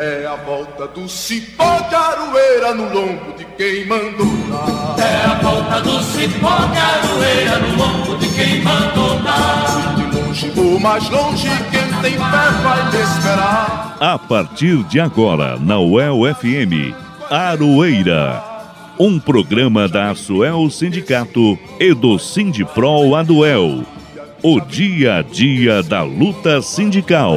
É a volta do cipó de aroeira no lombo de quem mandou dar. É a volta do cipó de aroeira no lombo de quem mandou dar. Se de longe ou mais longe, quem tem fé vai me esperar. A partir de agora, na UEL FM, Aroeira. Um programa da Asuel Sindicato e do Sindipro Aduel. O dia a dia da luta sindical.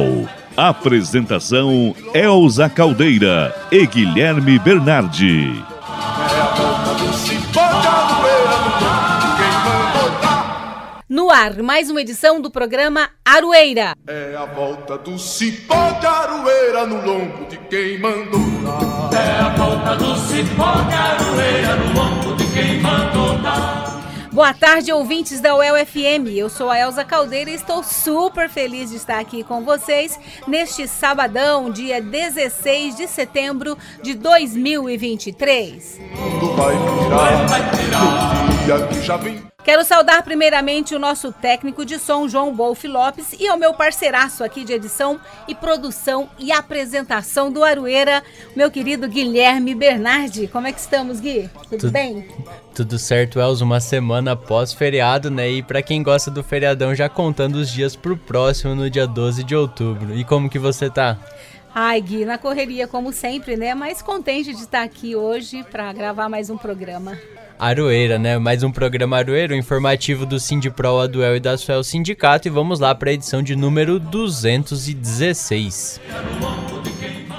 Apresentação Elza Caldeira e Guilherme Bernardi. É a volta do cipó de aroeira no lombo de quem mandou dar. No ar, mais uma edição do programa Aroeira. É a volta do cipó de aroeira no lombo de quem mandou dar. É a volta do cipó de aroeira no lombo de quem mandou dar. Boa tarde, ouvintes da UEL FM. Eu sou a Elza Caldeira e estou super feliz de estar aqui com vocês neste sabadão, dia 16 de setembro de 2023. Tudo vai virar já vem. Quero saudar primeiramente o nosso técnico de som, João Bolf Lopes, e ao meu parceiraço aqui de edição e produção e apresentação do Aroeira, meu querido Guilherme Bernardi. Como é que estamos, Gui? Tudo, Tudo- bem? Tudo certo, Elza, uma semana após feriado, né? E pra quem gosta do feriadão, já contando os dias pro próximo, no dia 12 de outubro. E como que você tá? Ai, Gui, na correria como sempre, né? Mas contente de estar aqui hoje para gravar mais um programa. Aroeira, né? Mais um programa Aroeira, o informativo do Sindipro, a Duel e da Suel Sindicato. E vamos lá pra edição de número 216.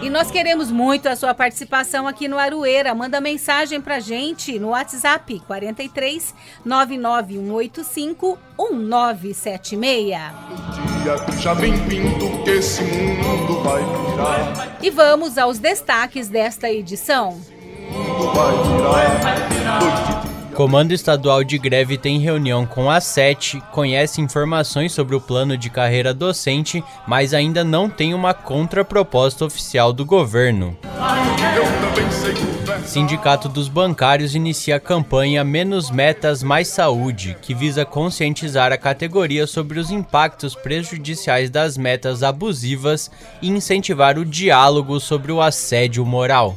E nós queremos muito a sua participação aqui no Aroeira. Manda mensagem pra gente no WhatsApp 43 99185 1976. Dia que já vem vindo que esse mundo vai virar. E vamos aos destaques desta edição. Comando Estadual de Greve tem reunião com a SET, conhece informações sobre o plano de carreira docente, mas ainda não tem uma contraproposta oficial do governo. Sindicato dos Bancários inicia a campanha Menos Metas Mais Saúde, que visa conscientizar a categoria sobre os impactos prejudiciais das metas abusivas e incentivar o diálogo sobre o assédio moral.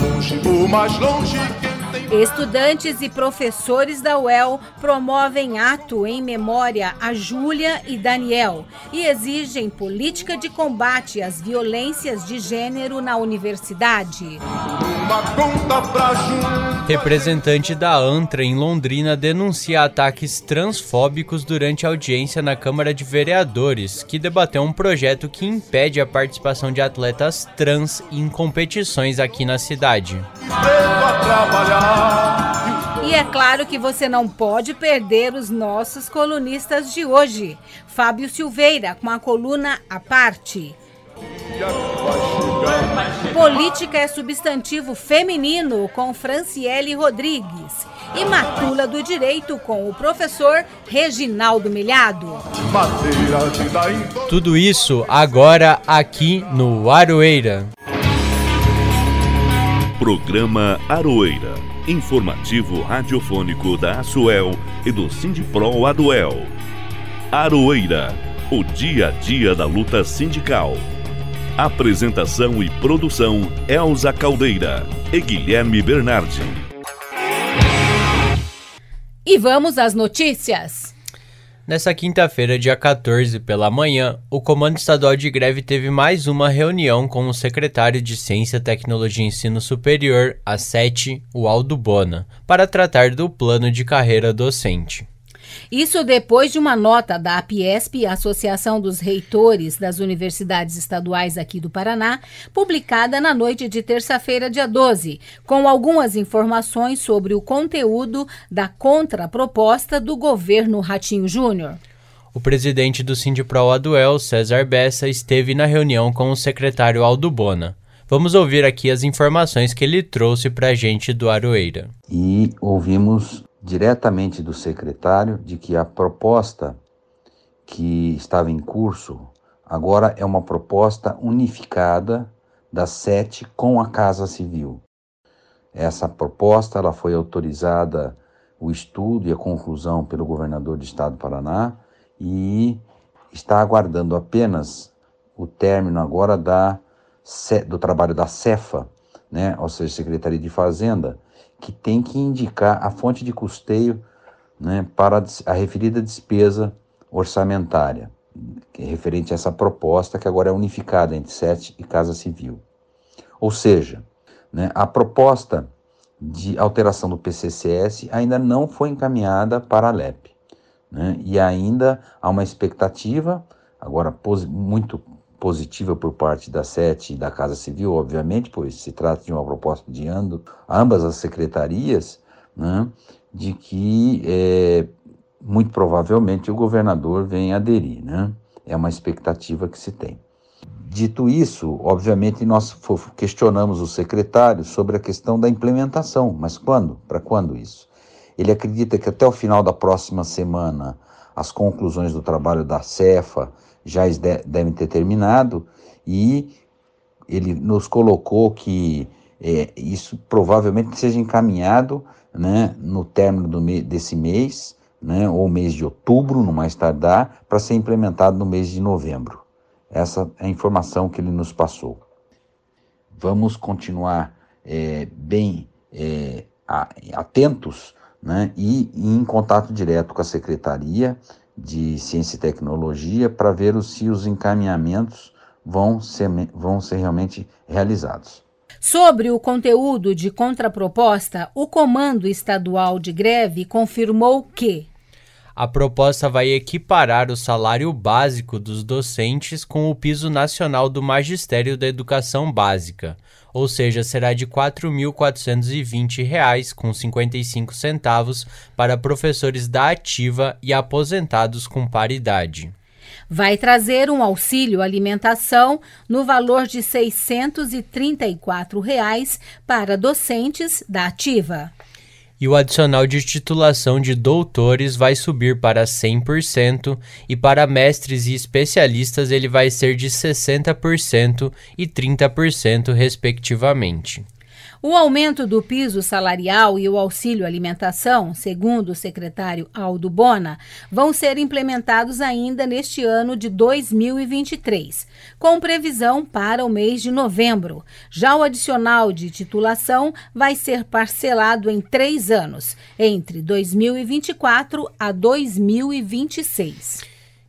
Longe ou mais longe, tem Estudantes e professores da UEL promovem ato em memória a Júlia e Daniel e exigem política de combate às violências de gênero na universidade. uma conta pra junto. Representante da ANTRA em Londrina denuncia ataques transfóbicos durante audiência na Câmara de Vereadores, que debateu um projeto que impede a participação de atletas trans em competições aqui na cidade. Trabalhar. E é claro que você não pode perder os nossos colunistas de hoje. Fábio Silveira com a coluna à parte. Política é substantivo feminino com Franciele Rodrigues. E Matula do Direito com o professor Reginaldo Milhado. Tudo isso agora aqui no Aroeira. Programa Aroeira. Informativo radiofônico da Asuel e do Sindipro Aduel. Aroeira. O dia a dia da luta sindical. Apresentação e produção Elza Caldeira e Guilherme Bernardi. E vamos às notícias. Nessa quinta-feira, dia 14, pela manhã, o Comando Estadual de Greve teve mais uma reunião com o secretário de Ciência, Tecnologia e Ensino Superior, a SET, o Aldo Bona, para tratar do plano de carreira docente. Isso depois de uma nota da APIESP, Associação dos Reitores das Universidades Estaduais aqui do Paraná, publicada na noite de terça-feira, dia 12, com algumas informações sobre o conteúdo da contraproposta do governo Ratinho Júnior. O presidente do Sindipro Aduel, César Bessa, esteve na reunião com o secretário Aldo Bona. Vamos ouvir aqui as informações que ele trouxe para a gente do Aroeira. e ouvimos diretamente do secretário de que a proposta que estava em curso agora é uma proposta unificada das sete com a Casa Civil. Essa proposta ela foi autorizada o estudo e a conclusão pelo governador do estado do Paraná e está aguardando apenas o término agora da, do trabalho da Cefa, né, ou seja, Secretaria de Fazenda, que tem que indicar a fonte de custeio né, para a referida despesa orçamentária, é referente a essa proposta que agora é unificada entre SET e Casa Civil. Ou seja, né, a proposta de alteração do PCCS ainda não foi encaminhada para a LEP. Né, e ainda há uma expectativa, agora muito positiva por parte da SET e da Casa Civil, obviamente, pois se trata de uma proposta de ambas as secretarias, né, de que é, muito provavelmente o governador venha aderir. Né? É uma expectativa que se tem. Dito isso, obviamente nós questionamos o secretário sobre a questão da implementação, mas quando? Para quando isso? Ele acredita que até o final da próxima semana as conclusões do trabalho da Cefa já devem ter terminado e ele nos colocou que é, isso provavelmente seja encaminhado né, no término do me desse mês, né, ou mês de outubro, no mais tardar, para ser implementado no mês de novembro. Essa é a informação que ele nos passou. Vamos continuar é, bem é, atentos né, e em contato direto com a Secretaria de Ciência e Tecnologia para ver se os encaminhamentos vão ser, vão ser realmente realizados. Sobre o conteúdo de contraproposta, o Comando Estadual de Greve confirmou que a proposta vai equiparar o salário básico dos docentes com o piso nacional do Magistério da Educação Básica, ou seja, será de R$ 4.420,55 para professores da ativa e aposentados com paridade. Vai trazer um auxílio alimentação no valor de 634 reais para docentes da ativa e o adicional de titulação de doutores vai subir para 100% e para mestres e especialistas ele vai ser de 60% e 30%, respectivamente. O aumento do piso salarial e o auxílio alimentação, segundo o secretário Aldo Bona, vão ser implementados ainda neste ano de 2023, com previsão para o mês de novembro. Já o adicional de titulação vai ser parcelado em três anos, entre 2024 a 2026.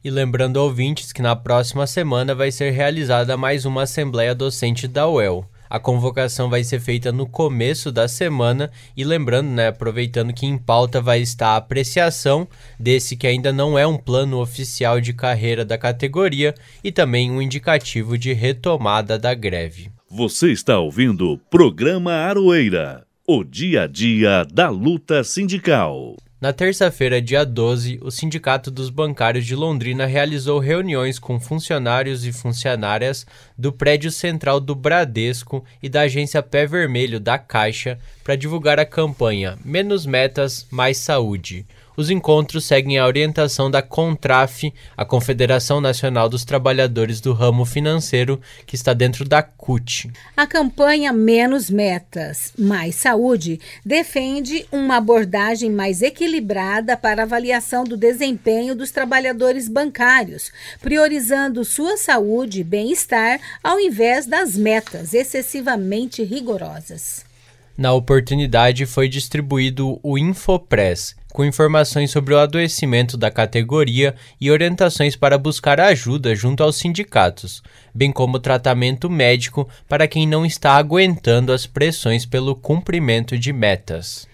E lembrando ouvintes que na próxima semana vai ser realizada mais uma Assembleia Docente da UEL. A convocação vai ser feita no começo da semana e lembrando, né, aproveitando que em pauta vai estar a apreciação desse que ainda não é um plano oficial de carreira da categoria e também um indicativo de retomada da greve. Você está ouvindo o programa Aroeira, o dia a dia da luta sindical. Na terça-feira, dia 12, o Sindicato dos Bancários de Londrina realizou reuniões com funcionários e funcionárias do prédio central do Bradesco e da agência Pé Vermelho da Caixa para divulgar a campanha Menos Metas, Mais Saúde os encontros seguem a orientação da CONTRAF, a Confederação Nacional dos Trabalhadores do Ramo Financeiro, que está dentro da CUT. A campanha Menos Metas, Mais Saúde defende uma abordagem mais equilibrada para avaliação do desempenho dos trabalhadores bancários, priorizando sua saúde e bem-estar ao invés das metas excessivamente rigorosas. Na oportunidade foi distribuído o Infopress, com informações sobre o adoecimento da categoria e orientações para buscar ajuda junto aos sindicatos, bem como tratamento médico para quem não está aguentando as pressões pelo cumprimento de metas.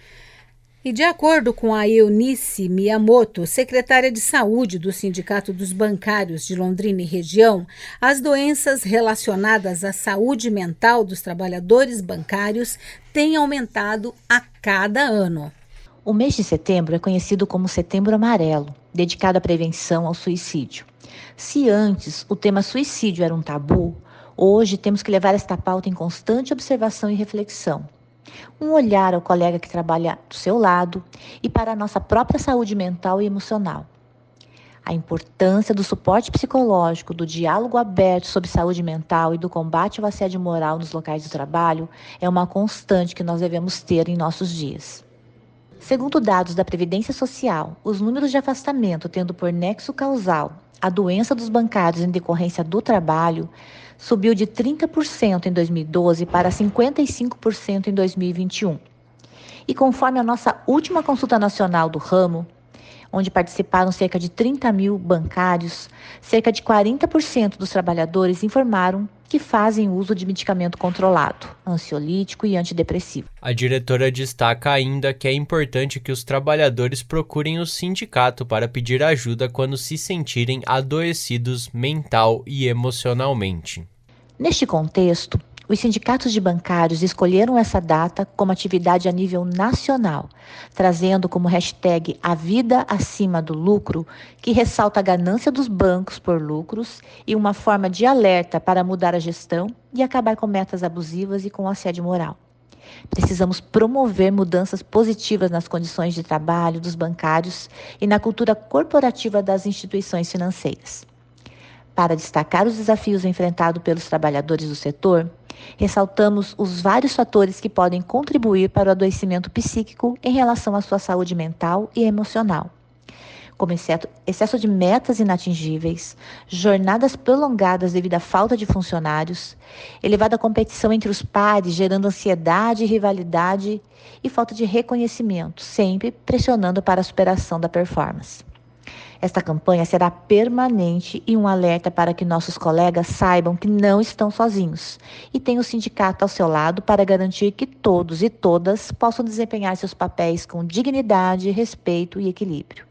E de acordo com a Eunice Miyamoto, secretária de Saúde do Sindicato dos Bancários de Londrina e região, as doenças relacionadas à saúde mental dos trabalhadores bancários têm aumentado a cada ano. O mês de setembro é conhecido como Setembro Amarelo, dedicado à prevenção ao suicídio. Se antes o tema suicídio era um tabu, hoje temos que levar esta pauta em constante observação e reflexão um olhar ao colega que trabalha do seu lado e para a nossa própria saúde mental e emocional. A importância do suporte psicológico, do diálogo aberto sobre saúde mental e do combate ao assédio moral nos locais de trabalho é uma constante que nós devemos ter em nossos dias. Segundo dados da Previdência Social, os números de afastamento tendo por nexo causal a doença dos bancários em decorrência do trabalho subiu de 30% em 2012 para 55% em 2021. E conforme a nossa última consulta nacional do ramo, onde participaram cerca de 30 mil bancários, cerca de 40% dos trabalhadores informaram que fazem uso de medicamento controlado, ansiolítico e antidepressivo. A diretora destaca ainda que é importante que os trabalhadores procurem o sindicato para pedir ajuda quando se sentirem adoecidos mental e emocionalmente. Neste contexto, os sindicatos de bancários escolheram essa data como atividade a nível nacional, trazendo como hashtag a vida acima do lucro, que ressalta a ganância dos bancos por lucros e uma forma de alerta para mudar a gestão e acabar com metas abusivas e com assédio moral. Precisamos promover mudanças positivas nas condições de trabalho dos bancários e na cultura corporativa das instituições financeiras. Para destacar os desafios enfrentados pelos trabalhadores do setor, ressaltamos os vários fatores que podem contribuir para o adoecimento psíquico em relação à sua saúde mental e emocional, como excesso de metas inatingíveis, jornadas prolongadas devido à falta de funcionários, elevada competição entre os pares, gerando ansiedade rivalidade e falta de reconhecimento, sempre pressionando para a superação da performance. Esta campanha será permanente e um alerta para que nossos colegas saibam que não estão sozinhos e tem o sindicato ao seu lado para garantir que todos e todas possam desempenhar seus papéis com dignidade, respeito e equilíbrio.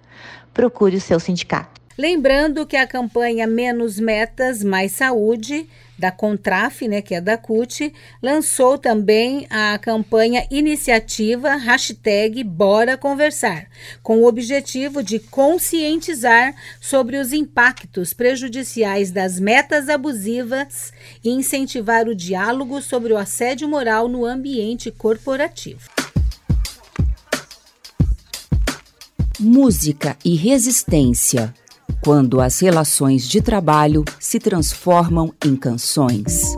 Procure o seu sindicato. Lembrando que a campanha Menos Metas, Mais Saúde da Contraf, né, que é da CUT, lançou também a campanha Iniciativa Hashtag Bora Conversar, com o objetivo de conscientizar sobre os impactos prejudiciais das metas abusivas e incentivar o diálogo sobre o assédio moral no ambiente corporativo. Música e resistência quando as relações de trabalho se transformam em canções.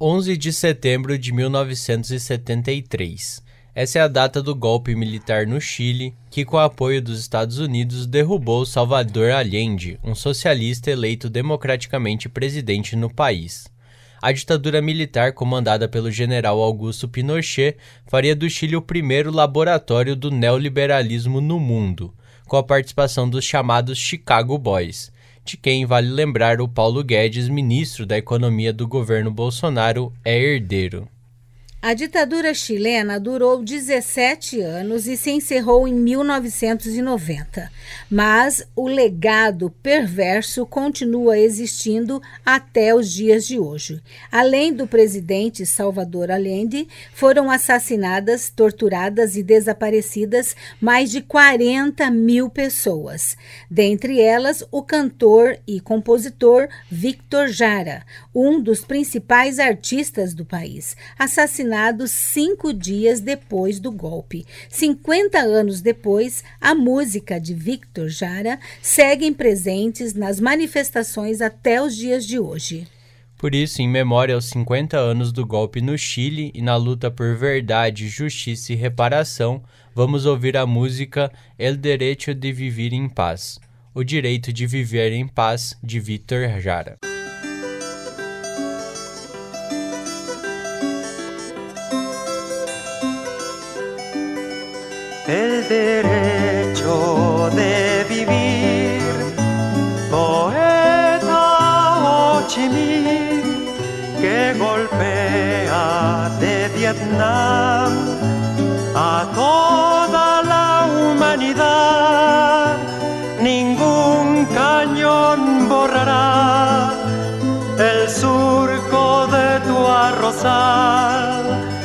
Onze de setembro de 1973. Essa é a data do golpe militar no Chile, que, com o apoio dos Estados Unidos, derrubou Salvador Allende, um socialista eleito democraticamente presidente no país a ditadura militar comandada pelo general Augusto Pinochet faria do Chile o primeiro laboratório do neoliberalismo no mundo, com a participação dos chamados Chicago Boys, de quem vale lembrar o Paulo Guedes, ministro da Economia do governo Bolsonaro, é herdeiro. A ditadura chilena durou 17 anos e se encerrou em 1990, mas o legado perverso continua existindo até os dias de hoje. Além do presidente Salvador Allende, foram assassinadas, torturadas e desaparecidas mais de 40 mil pessoas, dentre elas o cantor e compositor Victor Jara, um dos principais artistas do país, assassinado assassinado cinco dias depois do golpe. 50 anos depois, a música de Victor Jara segue presentes nas manifestações até os dias de hoje. Por isso, em memória aos 50 anos do golpe no Chile e na luta por verdade, justiça e reparação, vamos ouvir a música El Derecho de Vivir em Paz, o direito de viver em paz, de Victor Jara. El derecho de vivir. Poeta Ho Chi Minh que golpea de Vietnam a toda la humanidad. Ningún cañón borrará el surco de tu arrozal,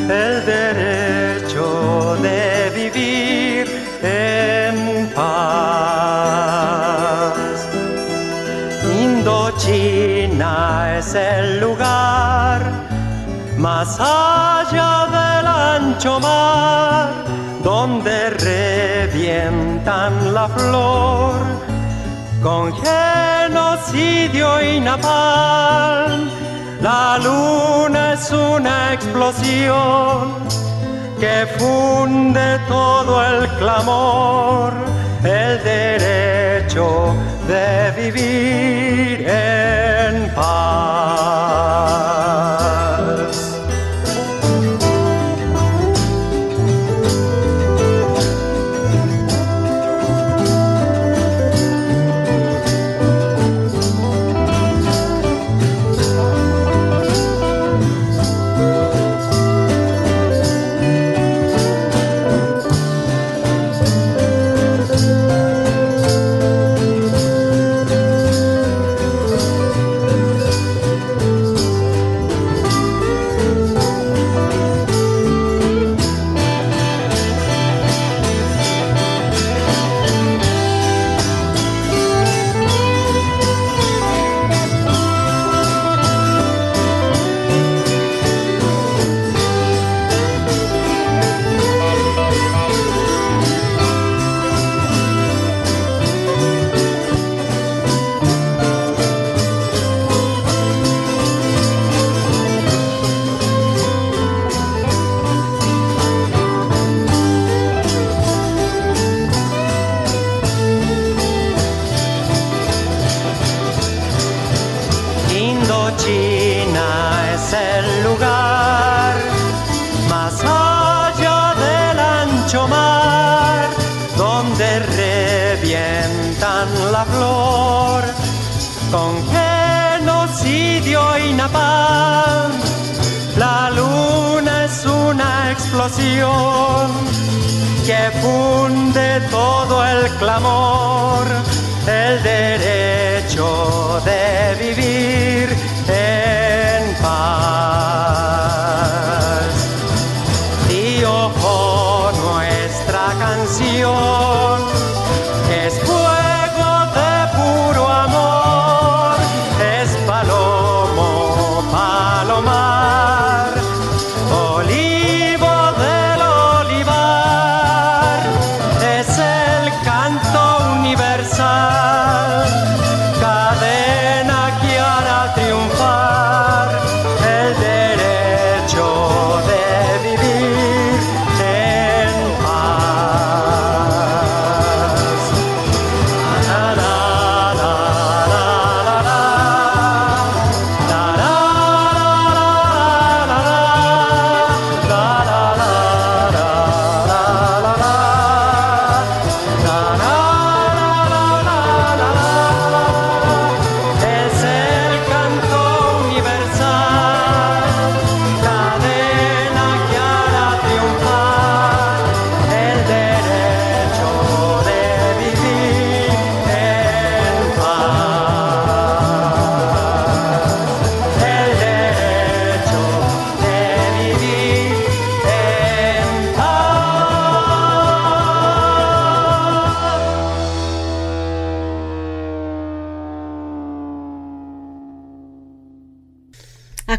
el derecho el lugar más allá del ancho mar donde revientan la flor con genocidio y napalm. La luna es una explosión que funde todo el clamor, el derecho de vivir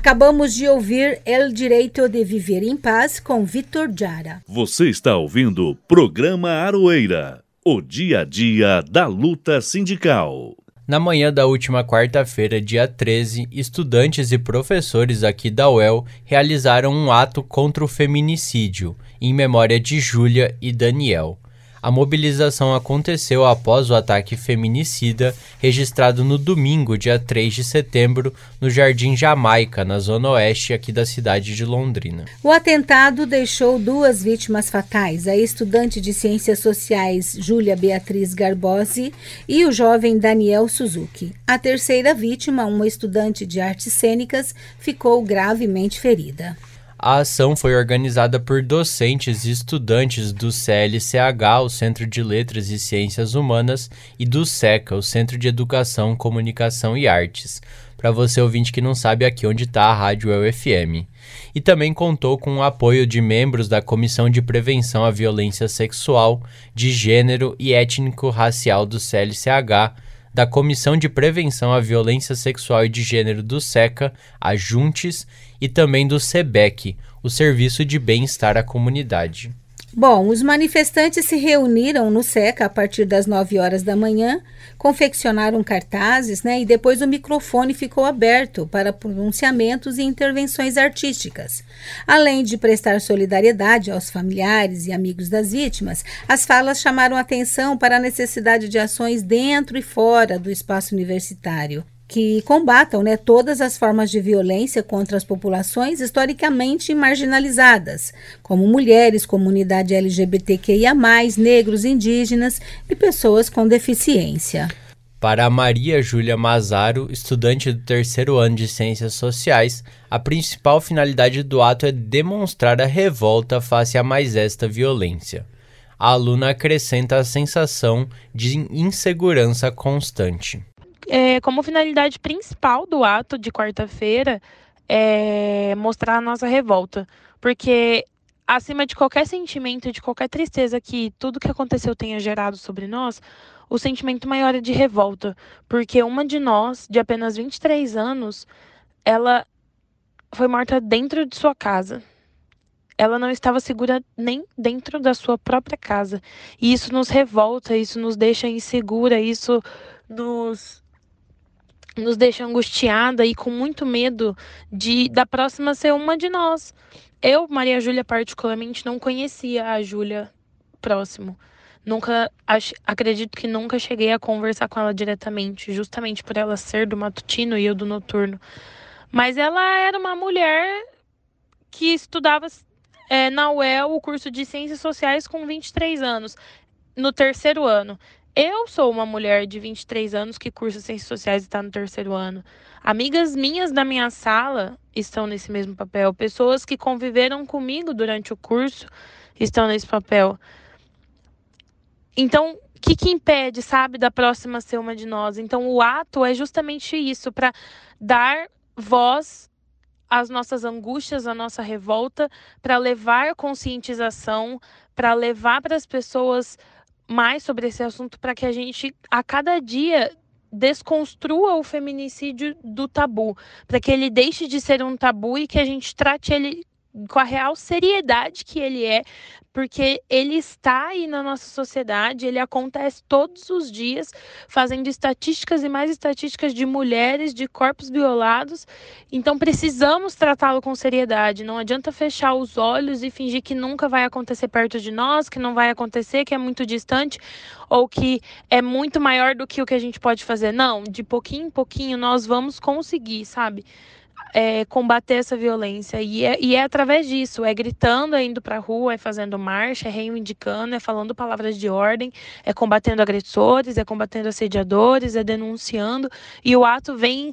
Acabamos de ouvir El Direito de Viver em Paz com Vitor Jara. Você está ouvindo o programa Aroeira, o dia a dia da luta sindical. Na manhã da última quarta-feira, dia 13, estudantes e professores aqui da UEL realizaram um ato contra o feminicídio, em memória de Júlia e Daniel. A mobilização aconteceu após o ataque feminicida registrado no domingo, dia 3 de setembro, no Jardim Jamaica, na zona oeste aqui da cidade de Londrina. O atentado deixou duas vítimas fatais, a estudante de Ciências Sociais Júlia Beatriz Garbosi e o jovem Daniel Suzuki. A terceira vítima, uma estudante de artes cênicas, ficou gravemente ferida. A ação foi organizada por docentes e estudantes do CLCH, o Centro de Letras e Ciências Humanas, e do SECA, o Centro de Educação, Comunicação e Artes. Para você ouvinte que não sabe aqui onde está a Rádio UFM. E também contou com o apoio de membros da Comissão de Prevenção à Violência Sexual, de Gênero e Étnico-Racial do CLCH, da Comissão de Prevenção à Violência Sexual e de Gênero do SECA, a Juntes, e também do SEBEC, o Serviço de Bem-Estar à Comunidade. Bom, os manifestantes se reuniram no SECA a partir das 9 horas da manhã, confeccionaram cartazes, né? E depois o microfone ficou aberto para pronunciamentos e intervenções artísticas. Além de prestar solidariedade aos familiares e amigos das vítimas, as falas chamaram atenção para a necessidade de ações dentro e fora do espaço universitário que combatam né, todas as formas de violência contra as populações historicamente marginalizadas, como mulheres, comunidade LGBTQIA, negros, indígenas e pessoas com deficiência. Para Maria Júlia Mazaro, estudante do terceiro ano de Ciências Sociais, a principal finalidade do ato é demonstrar a revolta face a mais esta violência. A aluna acrescenta a sensação de insegurança constante é, como finalidade principal do ato de quarta-feira é mostrar a nossa revolta, porque acima de qualquer sentimento, de qualquer tristeza que tudo que aconteceu tenha gerado sobre nós, o sentimento maior é de revolta, porque uma de nós, de apenas 23 anos, ela foi morta dentro de sua casa. Ela não estava segura nem dentro da sua própria casa. E isso nos revolta, isso nos deixa insegura, isso nos nos deixa angustiada e com muito medo de da próxima ser uma de nós. Eu, Maria Júlia, particularmente, não conhecia a Júlia próximo. Nunca, acredito que nunca cheguei a conversar com ela diretamente, justamente por ela ser do matutino e eu do noturno. Mas ela era uma mulher que estudava é, na UEL o curso de Ciências Sociais com 23 anos, no terceiro ano. Eu sou uma mulher de 23 anos que cursa Ciências Sociais e está no terceiro ano. Amigas minhas da minha sala estão nesse mesmo papel. Pessoas que conviveram comigo durante o curso estão nesse papel. Então, o que, que impede, sabe, da próxima ser uma de nós? Então, o ato é justamente isso, para dar voz às nossas angústias, à nossa revolta, para levar conscientização, para levar para as pessoas mais sobre esse assunto para que a gente, a cada dia, desconstrua o feminicídio do tabu, para que ele deixe de ser um tabu e que a gente trate ele com a real seriedade que ele é, porque ele está aí na nossa sociedade, ele acontece todos os dias, fazendo estatísticas e mais estatísticas de mulheres, de corpos violados. Então precisamos tratá-lo com seriedade. Não adianta fechar os olhos e fingir que nunca vai acontecer perto de nós, que não vai acontecer, que é muito distante ou que é muito maior do que o que a gente pode fazer. Não, de pouquinho em pouquinho nós vamos conseguir, sabe? É, combater essa violência. E é, e é através disso, é gritando, é indo para a rua, é fazendo marcha, é reivindicando, é falando palavras de ordem, é combatendo agressores, é combatendo assediadores, é denunciando. E o ato vem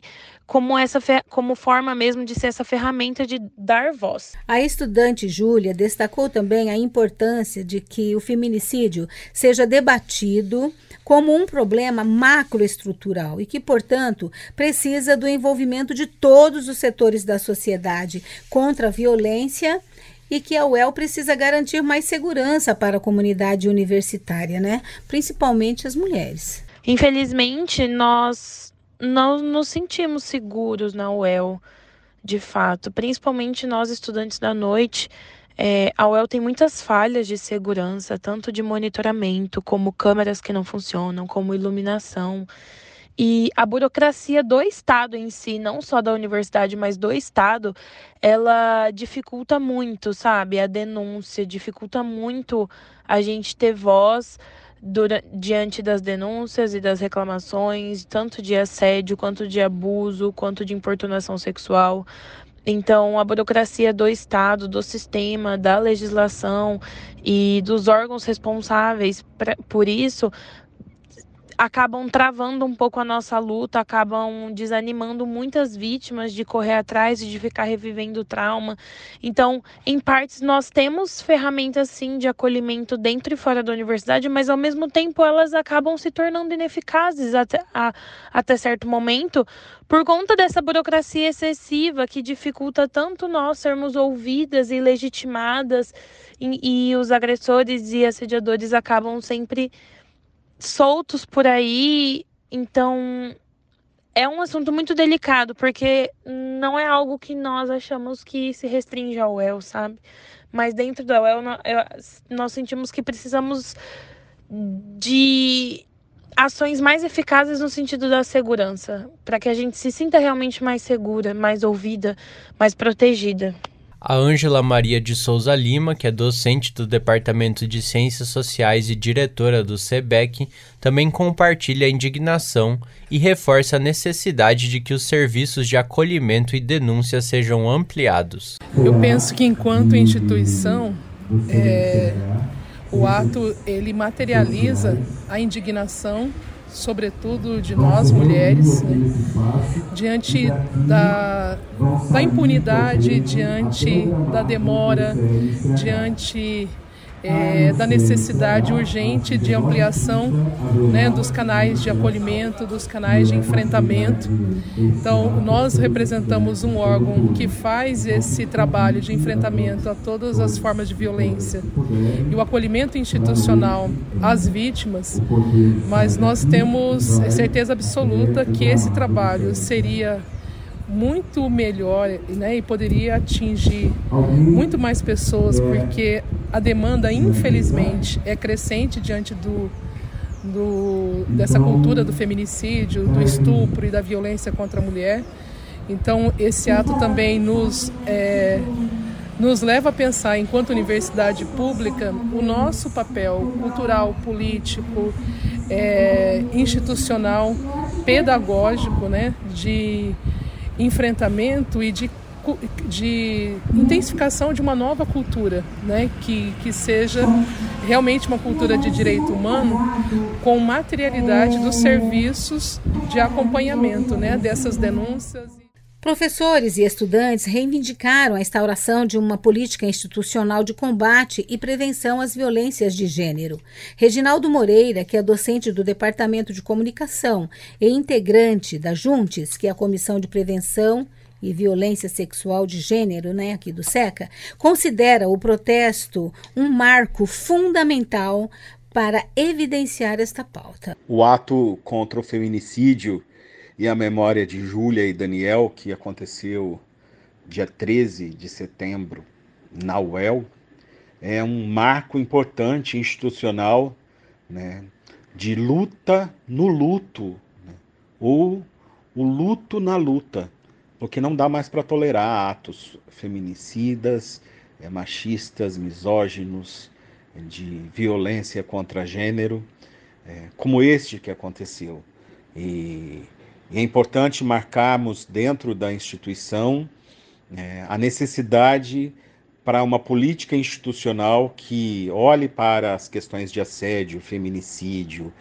como essa como forma mesmo de ser essa ferramenta de dar voz. A estudante Júlia destacou também a importância de que o feminicídio seja debatido como um problema macroestrutural e que, portanto, precisa do envolvimento de todos os setores da sociedade contra a violência e que a UEL precisa garantir mais segurança para a comunidade universitária, né? Principalmente as mulheres. Infelizmente, nós não nos sentimos seguros na UEL, de fato, principalmente nós estudantes da noite. É, a UEL tem muitas falhas de segurança, tanto de monitoramento, como câmeras que não funcionam, como iluminação. E a burocracia do Estado em si, não só da universidade, mas do Estado, ela dificulta muito, sabe? A denúncia, dificulta muito a gente ter voz durante, diante das denúncias e das reclamações, tanto de assédio, quanto de abuso, quanto de importunação sexual. Então, a burocracia do Estado, do sistema, da legislação e dos órgãos responsáveis pra, por isso acabam travando um pouco a nossa luta, acabam desanimando muitas vítimas de correr atrás e de ficar revivendo o trauma. Então, em partes, nós temos ferramentas sim de acolhimento dentro e fora da universidade, mas ao mesmo tempo elas acabam se tornando ineficazes até, a, até certo momento por conta dessa burocracia excessiva que dificulta tanto nós sermos ouvidas e legitimadas e, e os agressores e assediadores acabam sempre soltos por aí. Então, é um assunto muito delicado, porque não é algo que nós achamos que se restringe ao El, sabe? mas dentro da UEL nós sentimos que precisamos de ações mais eficazes no sentido da segurança, para que a gente se sinta realmente mais segura, mais ouvida, mais protegida. A Ângela Maria de Souza Lima, que é docente do Departamento de Ciências Sociais e diretora do SEBEC, também compartilha a indignação e reforça a necessidade de que os serviços de acolhimento e denúncia sejam ampliados. Eu penso que enquanto instituição, é, o ato ele materializa a indignação sobretudo de nós mulheres, né? diante da, da impunidade, diante da demora, diante é, da necessidade urgente de ampliação né, dos canais de acolhimento, dos canais de enfrentamento. Então, nós representamos um órgão que faz esse trabalho de enfrentamento a todas as formas de violência e o acolhimento institucional às vítimas, mas nós temos certeza absoluta que esse trabalho seria muito melhor né, e poderia atingir muito mais pessoas, porque a demanda, infelizmente, é crescente diante do, do, dessa cultura do feminicídio, do estupro e da violência contra a mulher. Então, esse ato também nos, é, nos leva a pensar, enquanto universidade pública, o nosso papel cultural, político, é, institucional, pedagógico, né, de enfrentamento e de, de intensificação de uma nova cultura, né? que, que seja realmente uma cultura de direito humano com materialidade dos serviços de acompanhamento né? dessas denúncias. Professores e estudantes reivindicaram a instauração de uma política institucional de combate e prevenção às violências de gênero. Reginaldo Moreira, que é docente do Departamento de Comunicação e integrante da Juntes, que é a Comissão de Prevenção e Violência Sexual de Gênero, né, aqui do SECA, considera o protesto um marco fundamental para evidenciar esta pauta. O ato contra o feminicídio e a memória de Júlia e Daniel, que aconteceu dia 13 de setembro na UEL, é um marco importante institucional né, de luta no luto, né, ou o luto na luta, porque não dá mais para tolerar atos feminicidas, é, machistas, misóginos, de violência contra gênero, é, como este que aconteceu. E e é importante marcarmos dentro da instituição é, a necessidade para uma política institucional que olhe para as questões de assédio, feminicídio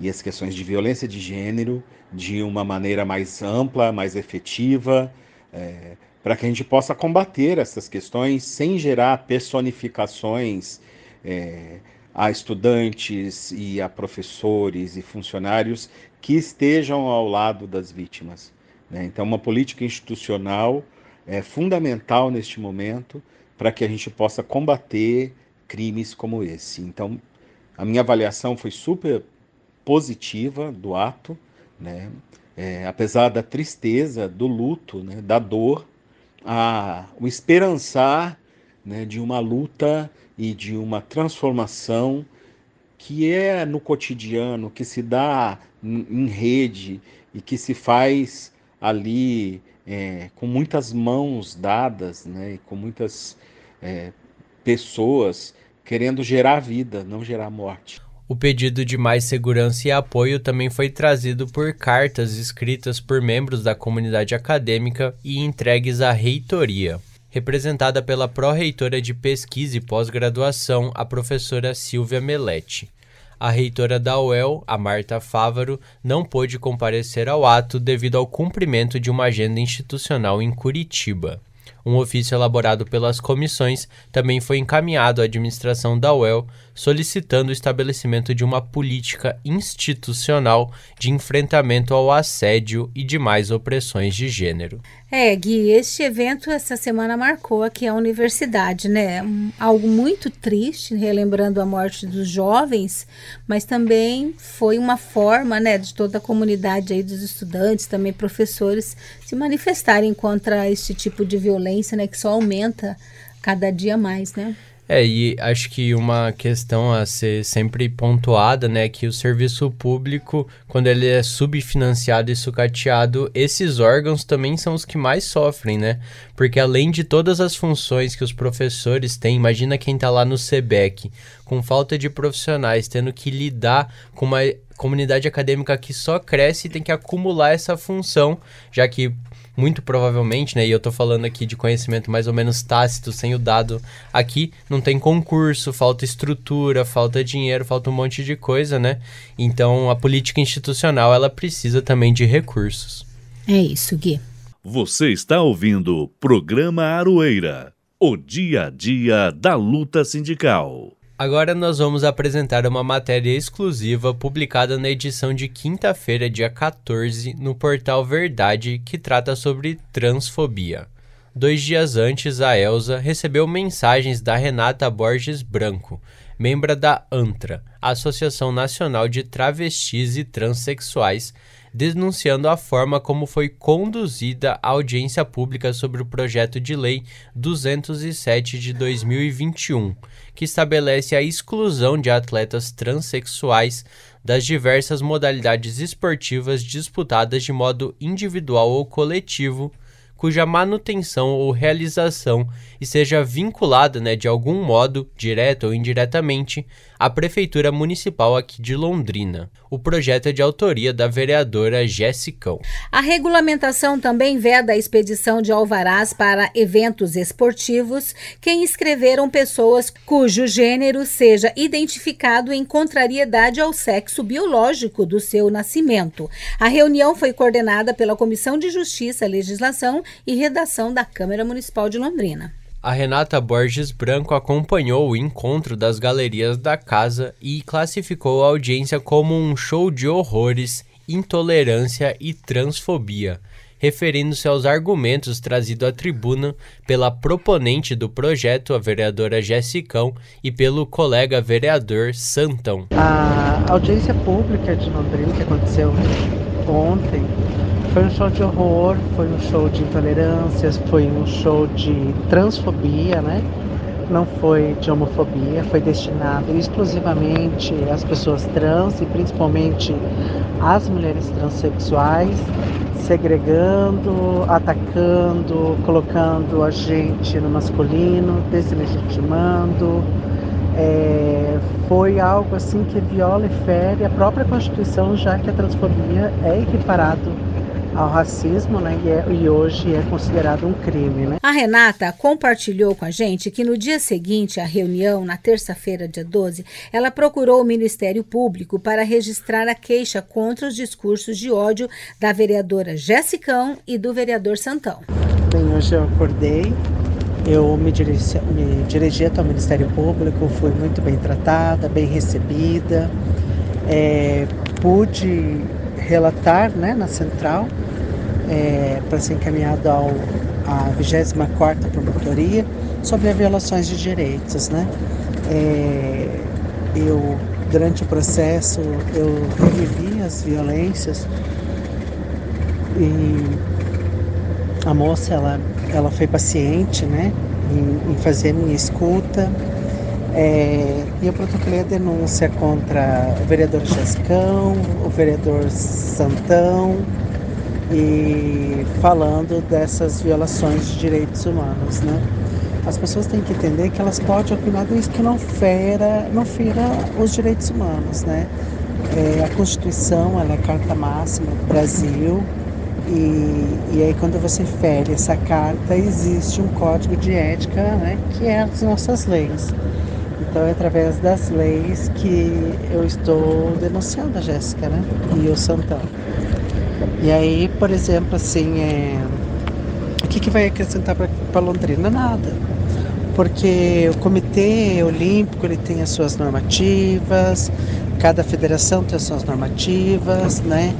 e as questões de violência de gênero de uma maneira mais ampla, mais efetiva, é, para que a gente possa combater essas questões sem gerar personificações é, a estudantes e a professores e funcionários que estejam ao lado das vítimas. Né? Então, uma política institucional é fundamental neste momento para que a gente possa combater crimes como esse. Então, a minha avaliação foi super positiva do ato, né? É, apesar da tristeza, do luto, né? da dor, a, o esperançar né? de uma luta e de uma transformação que é no cotidiano, que se dá em rede e que se faz ali é, com muitas mãos dadas, né, e com muitas é, pessoas querendo gerar vida, não gerar morte. O pedido de mais segurança e apoio também foi trazido por cartas escritas por membros da comunidade acadêmica e entregues à reitoria, representada pela pró-reitora de pesquisa e pós-graduação, a professora Silvia Melete a reitora da UEL, a Marta Fávaro, não pôde comparecer ao ato devido ao cumprimento de uma agenda institucional em Curitiba. Um ofício elaborado pelas comissões também foi encaminhado à administração da UEL, solicitando o estabelecimento de uma política institucional de enfrentamento ao assédio e demais opressões de gênero. É, Gui, este evento essa semana marcou aqui a universidade, né? algo muito triste, relembrando a morte dos jovens, mas também foi uma forma, né, de toda a comunidade aí dos estudantes, também professores, se manifestarem contra este tipo de violência, né, que só aumenta cada dia mais, né? É, e acho que uma questão a ser sempre pontuada, né, que o serviço público, quando ele é subfinanciado e sucateado, esses órgãos também são os que mais sofrem, né? Porque além de todas as funções que os professores têm, imagina quem está lá no SEBEC, com falta de profissionais, tendo que lidar com uma comunidade acadêmica que só cresce e tem que acumular essa função, já que muito provavelmente, né, e eu tô falando aqui de conhecimento mais ou menos tácito, sem o dado aqui, não tem concurso, falta estrutura, falta dinheiro, falta um monte de coisa, né? Então a política institucional, ela precisa também de recursos. É isso, Gui. Você está ouvindo o programa Aroeira, o dia a dia da luta sindical. Agora nós vamos apresentar uma matéria exclusiva publicada na edição de quinta-feira, dia 14, no portal Verdade, que trata sobre transfobia. Dois dias antes, a Elsa recebeu mensagens da Renata Borges Branco, membro da ANTRA, Associação Nacional de Travestis e Transsexuais, denunciando a forma como foi conduzida a audiência pública sobre o projeto de lei 207 de 2021, que estabelece a exclusão de atletas transexuais das diversas modalidades esportivas disputadas de modo individual ou coletivo cuja manutenção ou realização esteja vinculada, né, de algum modo, direto ou indiretamente, à Prefeitura Municipal aqui de Londrina. O projeto é de autoria da vereadora Jessicão. A regulamentação também veda a expedição de alvarás para eventos esportivos que inscreveram pessoas cujo gênero seja identificado em contrariedade ao sexo biológico do seu nascimento. A reunião foi coordenada pela Comissão de Justiça, Legislação e Redação da Câmara Municipal de Londrina. A Renata Borges Branco acompanhou o encontro das galerias da casa e classificou a audiência como um show de horrores, intolerância e transfobia, referindo-se aos argumentos trazidos à tribuna pela proponente do projeto, a vereadora Jessicão, e pelo colega vereador Santão. A audiência pública de Londrina, que aconteceu ontem, foi um show de horror, foi um show de intolerâncias, foi um show de transfobia, né? Não foi de homofobia, foi destinado exclusivamente às pessoas trans e principalmente às mulheres transexuais, segregando, atacando, colocando a gente no masculino, deslegitimando. É, foi algo assim que viola e fere a própria Constituição, já que a transfobia é equiparado ao racismo, né? E, é, e, hoje é considerado um crime, né? A Renata compartilhou com a gente que no dia seguinte à reunião, na terça-feira, dia 12, ela procurou o Ministério Público para registrar a queixa contra os discursos de ódio da vereadora Jessicão e do vereador Santão. Bem, hoje eu acordei, eu me dirigi, me dirigi até o Ministério Público, fui muito bem tratada, bem recebida, é, pude relatar né, na central é, para ser encaminhado ao, à 24ª Promotoria sobre violações de direitos. Né? É, eu, durante o processo, eu revivi as violências e a moça, ela, ela foi paciente né, em, em fazer minha escuta, é, e eu protocolei a denúncia contra o vereador Chascão, o vereador Santão, e falando dessas violações de direitos humanos, né? As pessoas têm que entender que elas podem opinar desde que não fera, não fira os direitos humanos, né? É, a Constituição, ela é a carta máxima do Brasil, e, e aí quando você fere essa carta, existe um código de ética, né? Que é as nossas leis. Então é através das leis que eu estou denunciando a Jéssica, né? E o Santão. E aí, por exemplo, assim, é... o que, que vai acrescentar para Londrina? Nada. Porque o Comitê Olímpico ele tem as suas normativas, cada federação tem as suas normativas, né?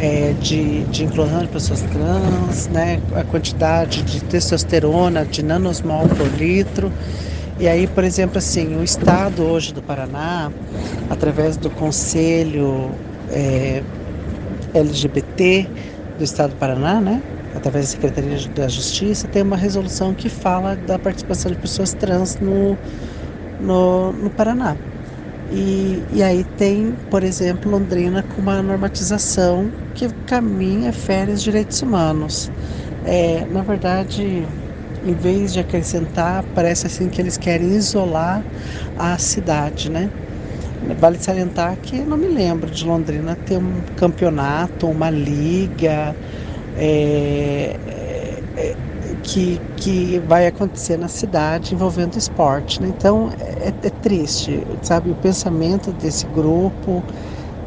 É, de, de inclusão de pessoas trans, né? A quantidade de testosterona, de nanosmol por litro. E aí, por exemplo, assim, o Estado hoje do Paraná, através do Conselho é, LGBT do Estado do Paraná, né? através da Secretaria da Justiça, tem uma resolução que fala da participação de pessoas trans no, no, no Paraná. E, e aí tem, por exemplo, Londrina com uma normatização que caminha férias direitos humanos. É, na verdade, em vez de acrescentar, parece assim que eles querem isolar a cidade, né? Vale salientar que não me lembro de Londrina ter um campeonato, uma liga é, é, que, que vai acontecer na cidade envolvendo esporte. Né? Então é, é triste, sabe? O pensamento desse grupo,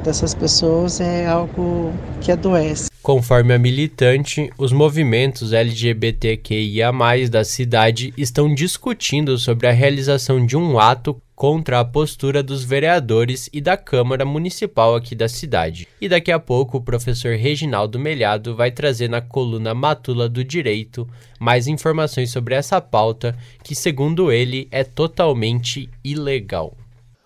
dessas pessoas é algo que adoece. Conforme a militante, os movimentos LGBTQIA+, da cidade estão discutindo sobre a realização de um ato contra a postura dos vereadores e da Câmara Municipal aqui da cidade. E daqui a pouco o professor Reginaldo Melhado vai trazer na coluna Matula do Direito mais informações sobre essa pauta que, segundo ele, é totalmente ilegal.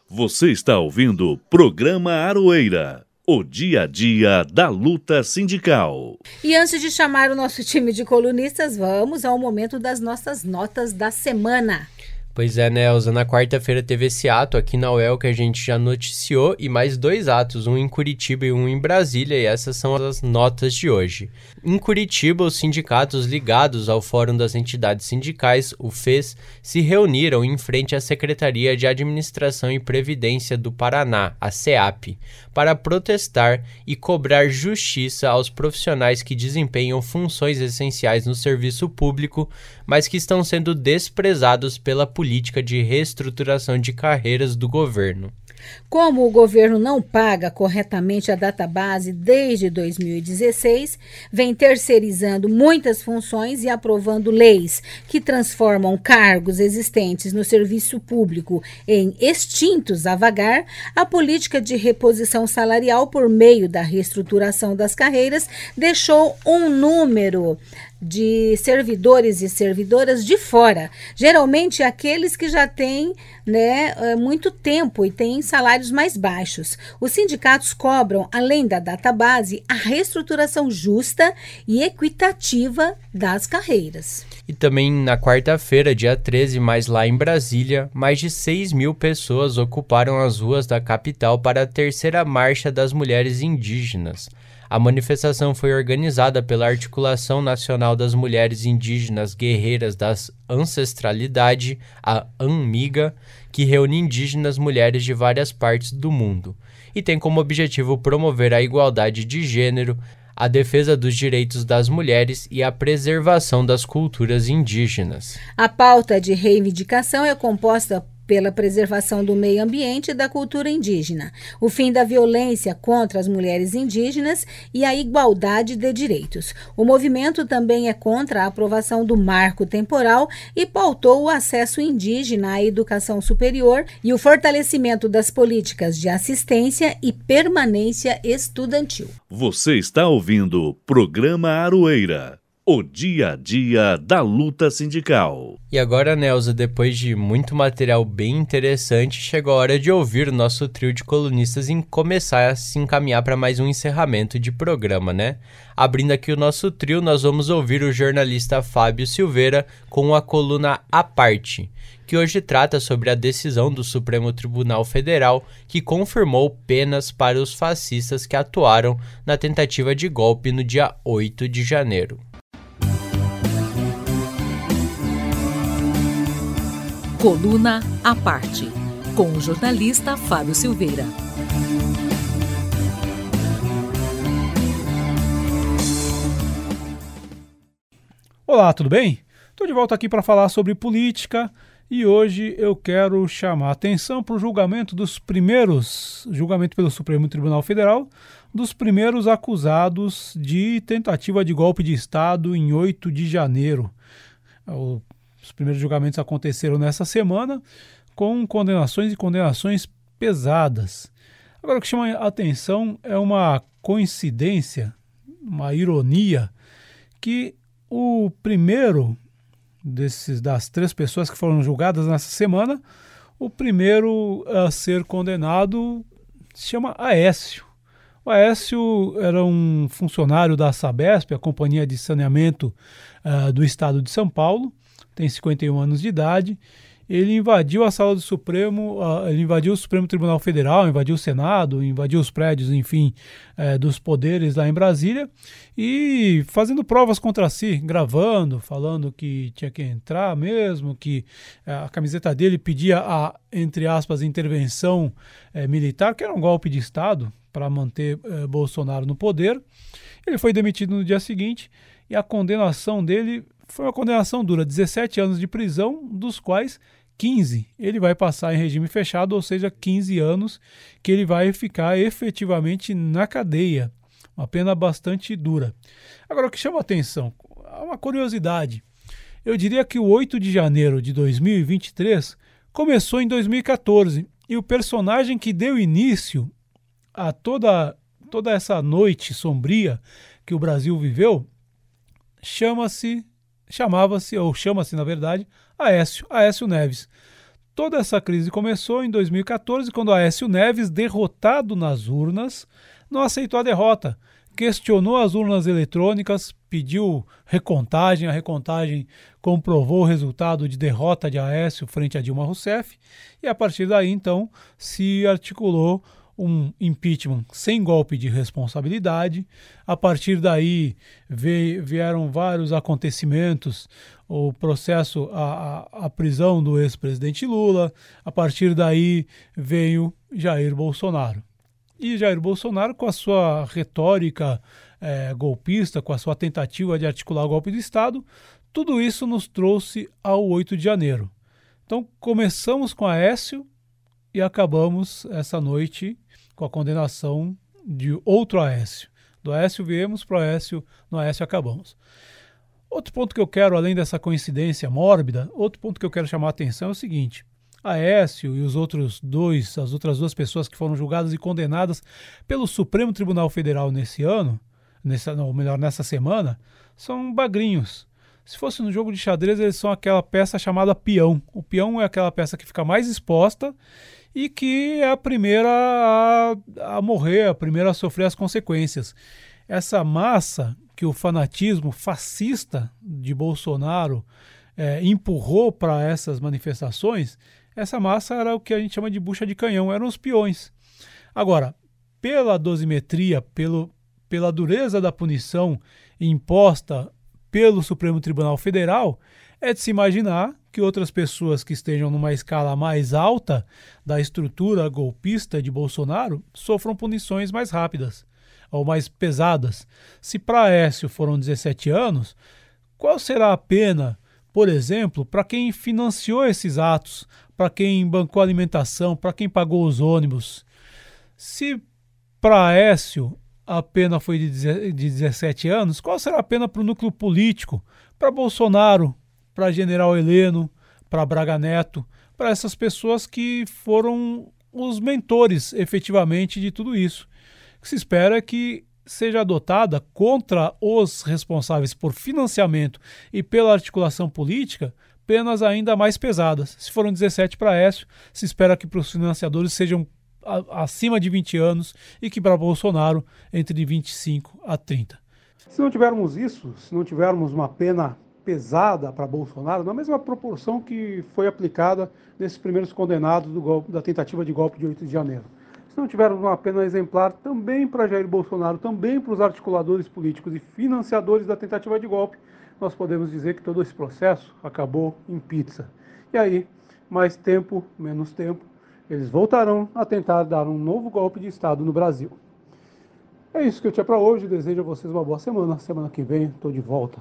Você está ouvindo o programa Aroeira o dia a dia da luta sindical. E antes de chamar o nosso time de colunistas, vamos ao momento das nossas notas da semana. Pois é, Nelza, na quarta-feira teve esse ato aqui na UEL que a gente já noticiou e mais dois atos, um em Curitiba e um em Brasília, e essas são as notas de hoje. Em Curitiba, os sindicatos ligados ao Fórum das Entidades Sindicais, o FES, se reuniram em frente à Secretaria de Administração e Previdência do Paraná, a CEAP, para protestar e cobrar justiça aos profissionais que desempenham funções essenciais no serviço público, mas que estão sendo desprezados pela política de reestruturação de carreiras do governo. Como o governo não paga corretamente a database desde 2016, vem terceirizando muitas funções e aprovando leis que transformam cargos existentes no serviço público em extintos a vagar, a política de reposição salarial por meio da reestruturação das carreiras deixou um número de servidores e servidoras de fora, geralmente aqueles que já têm né, eh, muito tempo e têm salários mais baixos. Os sindicatos cobram, além da database, a reestruturação justa e equitativa das carreiras. E também na quarta-feira, dia 13, mais lá em Brasília, mais de 6 mil pessoas ocuparam as ruas da capital para a terceira Marcha das Mulheres Indígenas. A manifestação foi organizada pela Articulação Nacional das Mulheres Indígenas Guerreiras das Ancestralidade, a ANMIGA, que reúne indígenas mulheres de várias partes do mundo, e tem como objetivo promover a igualdade de gênero, a defesa dos direitos das mulheres e a preservação das culturas indígenas. A pauta de reivindicação é composta pela preservação do meio ambiente e da cultura indígena, o fim da violência contra as mulheres indígenas e a igualdade de direitos. O movimento também é contra a aprovação do marco temporal e pautou o acesso indígena à educação superior e o fortalecimento das políticas de assistência e permanência estudantil. Você está ouvindo o programa Aroeira o dia a dia da luta sindical. E agora, Nelza, depois de muito material bem interessante, chegou a hora de ouvir o nosso trio de colunistas em começar a se encaminhar para mais um encerramento de programa, né? Abrindo aqui o nosso trio, nós vamos ouvir o jornalista Fábio Silveira com a coluna A Parte, que hoje trata sobre a decisão do Supremo Tribunal Federal que confirmou penas para os fascistas que atuaram na tentativa de golpe no dia 8 de janeiro. Coluna à parte, com o jornalista Fábio Silveira. Olá, tudo bem? Estou de volta aqui para falar sobre política e hoje eu quero chamar a atenção para o julgamento dos primeiros, julgamento pelo Supremo Tribunal Federal, dos primeiros acusados de tentativa de golpe de Estado em 8 de janeiro. O os primeiros julgamentos aconteceram nessa semana, com condenações e condenações pesadas. Agora, o que chama a atenção é uma coincidência, uma ironia, que o primeiro desses, das três pessoas que foram julgadas nessa semana, o primeiro a ser condenado se chama Aécio, O Aécio era um funcionário da Sabesp, a Companhia de Saneamento uh, do Estado de São Paulo, tem 51 anos de idade. Ele invadiu a sala do Supremo, ele invadiu o Supremo Tribunal Federal, invadiu o Senado, invadiu os prédios, enfim, uh, dos poderes lá em Brasília e fazendo provas contra si, gravando, falando que tinha que entrar mesmo, que a camiseta dele pedia a, entre aspas, intervenção militar, que era um golpe de Estado, para manter eh, Bolsonaro no poder. Ele foi demitido no dia seguinte e a condenação dele foi uma condenação dura, 17 anos de prisão, dos quais 15 ele vai passar em regime fechado, ou seja, 15 anos que ele vai ficar efetivamente na cadeia. Uma pena bastante dura. Agora, o que chama atenção, uma curiosidade. Eu diria que o 8 de janeiro de 2023 começou em 2014 e o personagem que deu início a toda, toda essa noite sombria que o Brasil viveu, chama-se, chamava-se, ou chama-se na verdade, Aécio, Aécio Neves. Toda essa crise começou em 2014, quando Aécio Neves, derrotado nas urnas, não aceitou a derrota. Questionou as urnas eletrônicas, pediu recontagem, a recontagem comprovou o resultado de derrota de Aécio frente a Dilma Rousseff, e a partir daí, então, se articulou um impeachment sem golpe de responsabilidade. A partir daí vieram vários acontecimentos, o processo, a, a, a prisão do ex-presidente Lula. A partir daí veio Jair Bolsonaro. E Jair Bolsonaro, com a sua retórica é, golpista, com a sua tentativa de articular o golpe de Estado, tudo isso nos trouxe ao 8 de janeiro. Então começamos com Aécio e acabamos essa noite com a condenação de outro Aécio. Do Aécio viemos para o Aécio, no Aécio acabamos. Outro ponto que eu quero, além dessa coincidência mórbida, outro ponto que eu quero chamar a atenção é o seguinte: Aécio e os outros dois, as outras duas pessoas que foram julgadas e condenadas pelo Supremo Tribunal Federal nesse ano, ou melhor, nessa semana, são bagrinhos. Se fosse no jogo de xadrez, eles são aquela peça chamada peão. O peão é aquela peça que fica mais exposta e que é a primeira a, a morrer, a primeira a sofrer as consequências. Essa massa que o fanatismo fascista de Bolsonaro é, empurrou para essas manifestações, essa massa era o que a gente chama de bucha de canhão, eram os peões. Agora, pela dosimetria, pelo, pela dureza da punição imposta pelo Supremo Tribunal Federal, é de se imaginar que outras pessoas que estejam numa escala mais alta da estrutura golpista de Bolsonaro sofram punições mais rápidas ou mais pesadas. Se para Aécio foram 17 anos, qual será a pena, por exemplo, para quem financiou esses atos, para quem bancou alimentação, para quem pagou os ônibus? Se para Aécio a pena foi de 17 anos, qual será a pena para o núcleo político, para Bolsonaro, para General Heleno, para Braga Neto, para essas pessoas que foram os mentores efetivamente de tudo isso. O que se espera é que seja adotada contra os responsáveis por financiamento e pela articulação política penas ainda mais pesadas. Se foram 17 para Écio, se espera que para os financiadores sejam acima de 20 anos e que para Bolsonaro entre 25 a 30. Se não tivermos isso, se não tivermos uma pena pesada para Bolsonaro, na mesma proporção que foi aplicada nesses primeiros condenados do golpe, da tentativa de golpe de 8 de janeiro. Se não tivermos uma pena exemplar também para Jair Bolsonaro, também para os articuladores políticos e financiadores da tentativa de golpe, nós podemos dizer que todo esse processo acabou em pizza. E aí, mais tempo, menos tempo, eles voltarão a tentar dar um novo golpe de Estado no Brasil. É isso que eu tinha para hoje. Desejo a vocês uma boa semana. Semana que vem estou de volta.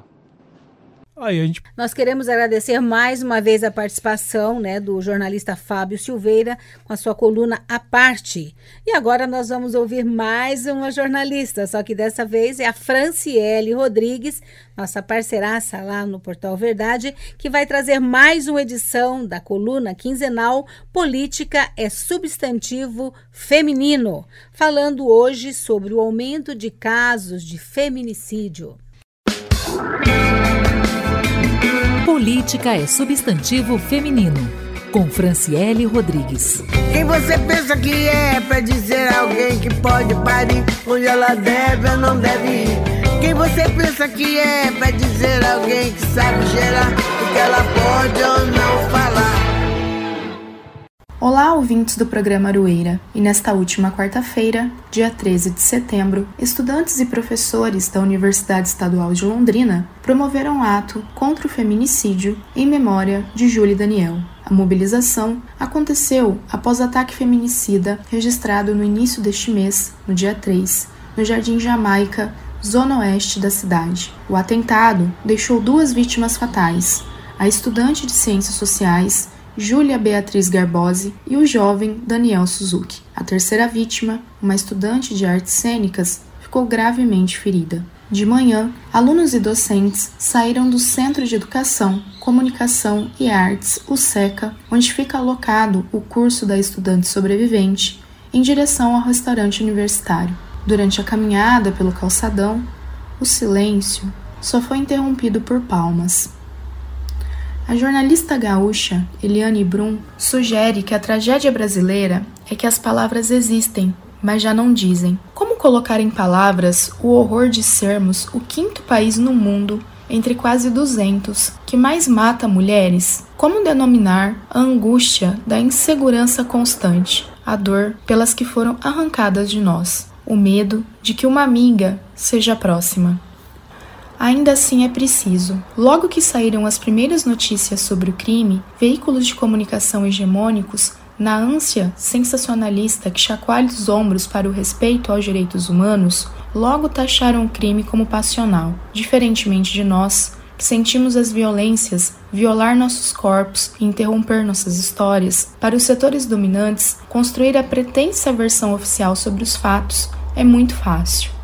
Aí gente... Nós queremos agradecer mais uma vez a participação né, do jornalista Fábio Silveira com a sua coluna A Parte. E agora nós vamos ouvir mais uma jornalista, só que dessa vez é a Franciele Rodrigues, nossa parceiraça lá no Portal Verdade, que vai trazer mais uma edição da coluna quinzenal Política é Substantivo Feminino, falando hoje sobre o aumento de casos de feminicídio. Política é substantivo feminino. com Franciele Rodrigues. Quem você pensa que é pra dizer alguém que pode parir onde ela deve ou não deve ir? Quem você pensa que é pra dizer alguém que sabe gerar o que ela pode ou não falar? Olá, ouvintes do programa Arueira. E nesta última quarta-feira, dia 13 de setembro, estudantes e professores da Universidade Estadual de Londrina promoveram um ato contra o feminicídio em memória de Júlia Daniel. A mobilização aconteceu após ataque feminicida registrado no início deste mês, no dia 3, no Jardim Jamaica, zona oeste da cidade. O atentado deixou duas vítimas fatais: a estudante de Ciências Sociais Júlia Beatriz Garbose e o jovem Daniel Suzuki. A terceira vítima, uma estudante de artes cênicas, ficou gravemente ferida. De manhã, alunos e docentes saíram do Centro de Educação, Comunicação e Artes, o SECA, onde fica alocado o curso da estudante sobrevivente, em direção ao restaurante universitário. Durante a caminhada pelo calçadão, o silêncio só foi interrompido por palmas. A jornalista gaúcha Eliane Brum sugere que a tragédia brasileira é que as palavras existem, mas já não dizem. Como colocar em palavras o horror de sermos o quinto país no mundo entre quase 200 que mais mata mulheres? Como denominar a angústia da insegurança constante, a dor pelas que foram arrancadas de nós, o medo de que uma amiga seja próxima? Ainda assim é preciso. Logo que saíram as primeiras notícias sobre o crime, veículos de comunicação hegemônicos, na ânsia sensacionalista que chacoalha os ombros para o respeito aos direitos humanos, logo taxaram o crime como passional, diferentemente de nós, que sentimos as violências violar nossos corpos e interromper nossas histórias, para os setores dominantes, construir a pretensa versão oficial sobre os fatos é muito fácil.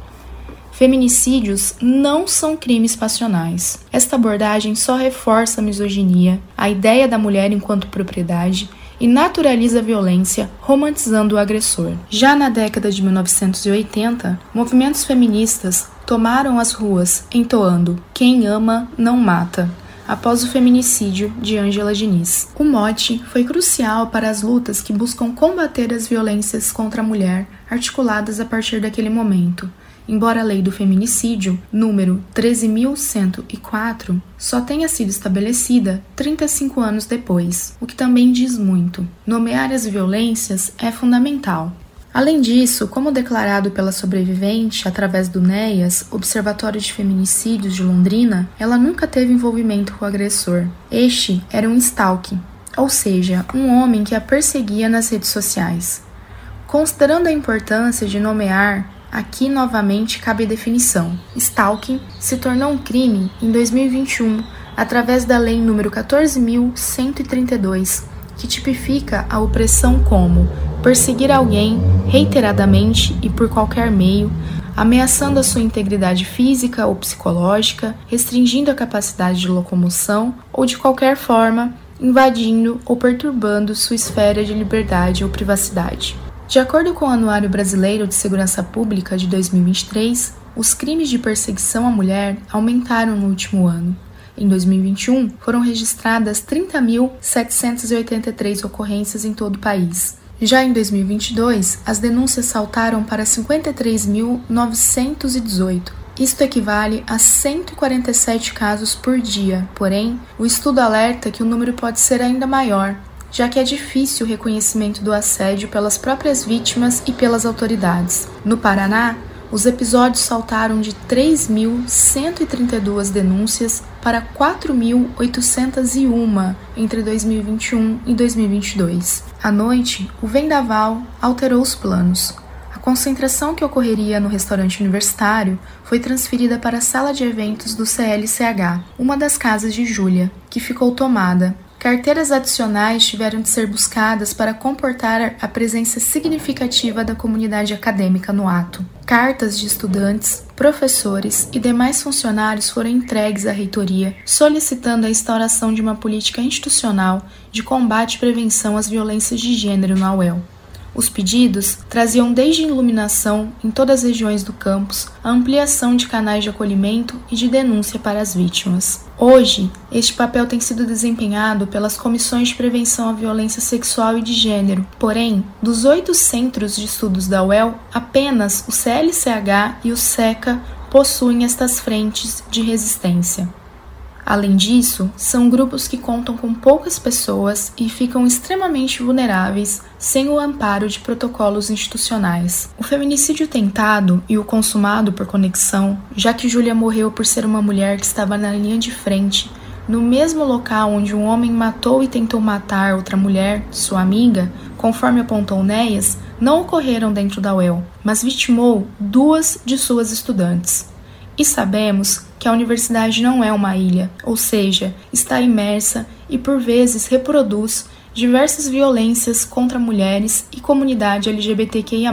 Feminicídios não são crimes passionais. Esta abordagem só reforça a misoginia, a ideia da mulher enquanto propriedade e naturaliza a violência, romantizando o agressor. Já na década de 1980, movimentos feministas tomaram as ruas entoando Quem ama não mata, após o feminicídio de Angela Diniz. O mote foi crucial para as lutas que buscam combater as violências contra a mulher, articuladas a partir daquele momento embora a lei do feminicídio, número 13.104, só tenha sido estabelecida 35 anos depois, o que também diz muito. Nomear as violências é fundamental. Além disso, como declarado pela sobrevivente através do NEAS, Observatório de Feminicídios de Londrina, ela nunca teve envolvimento com o agressor. Este era um stalking, ou seja, um homem que a perseguia nas redes sociais. Considerando a importância de nomear Aqui novamente cabe definição. Stalking se tornou um crime em 2021 através da Lei nº 14.132, que tipifica a opressão como perseguir alguém reiteradamente e por qualquer meio, ameaçando a sua integridade física ou psicológica, restringindo a capacidade de locomoção ou de qualquer forma invadindo ou perturbando sua esfera de liberdade ou privacidade. De acordo com o Anuário Brasileiro de Segurança Pública de 2023, os crimes de perseguição à mulher aumentaram no último ano. Em 2021, foram registradas 30.783 ocorrências em todo o país. Já em 2022, as denúncias saltaram para 53.918. Isto equivale a 147 casos por dia. Porém, o estudo alerta que o número pode ser ainda maior, já que é difícil o reconhecimento do assédio pelas próprias vítimas e pelas autoridades. No Paraná, os episódios saltaram de 3.132 denúncias para 4.801 entre 2021 e 2022. À noite, o vendaval alterou os planos. A concentração que ocorreria no restaurante universitário foi transferida para a sala de eventos do CLCH, uma das casas de Júlia, que ficou tomada Carteiras adicionais tiveram de ser buscadas para comportar a presença significativa da comunidade acadêmica no ato. Cartas de estudantes, professores e demais funcionários foram entregues à reitoria, solicitando a instauração de uma política institucional de combate e prevenção às violências de gênero na UEL. Os pedidos traziam desde iluminação em todas as regiões do campus, a ampliação de canais de acolhimento e de denúncia para as vítimas. Hoje, este papel tem sido desempenhado pelas comissões de prevenção à violência sexual e de gênero. Porém, dos oito centros de estudos da UEL, apenas o CLCH e o SECA possuem estas frentes de resistência. Além disso, são grupos que contam com poucas pessoas e ficam extremamente vulneráveis sem o amparo de protocolos institucionais. O feminicídio tentado e o consumado por conexão, já que Júlia morreu por ser uma mulher que estava na linha de frente, no mesmo local onde um homem matou e tentou matar outra mulher, sua amiga, conforme apontou Néias, não ocorreram dentro da UEL, mas vitimou duas de suas estudantes. E sabemos que a universidade não é uma ilha, ou seja, está imersa e por vezes reproduz diversas violências contra mulheres e comunidade LGBTQIA.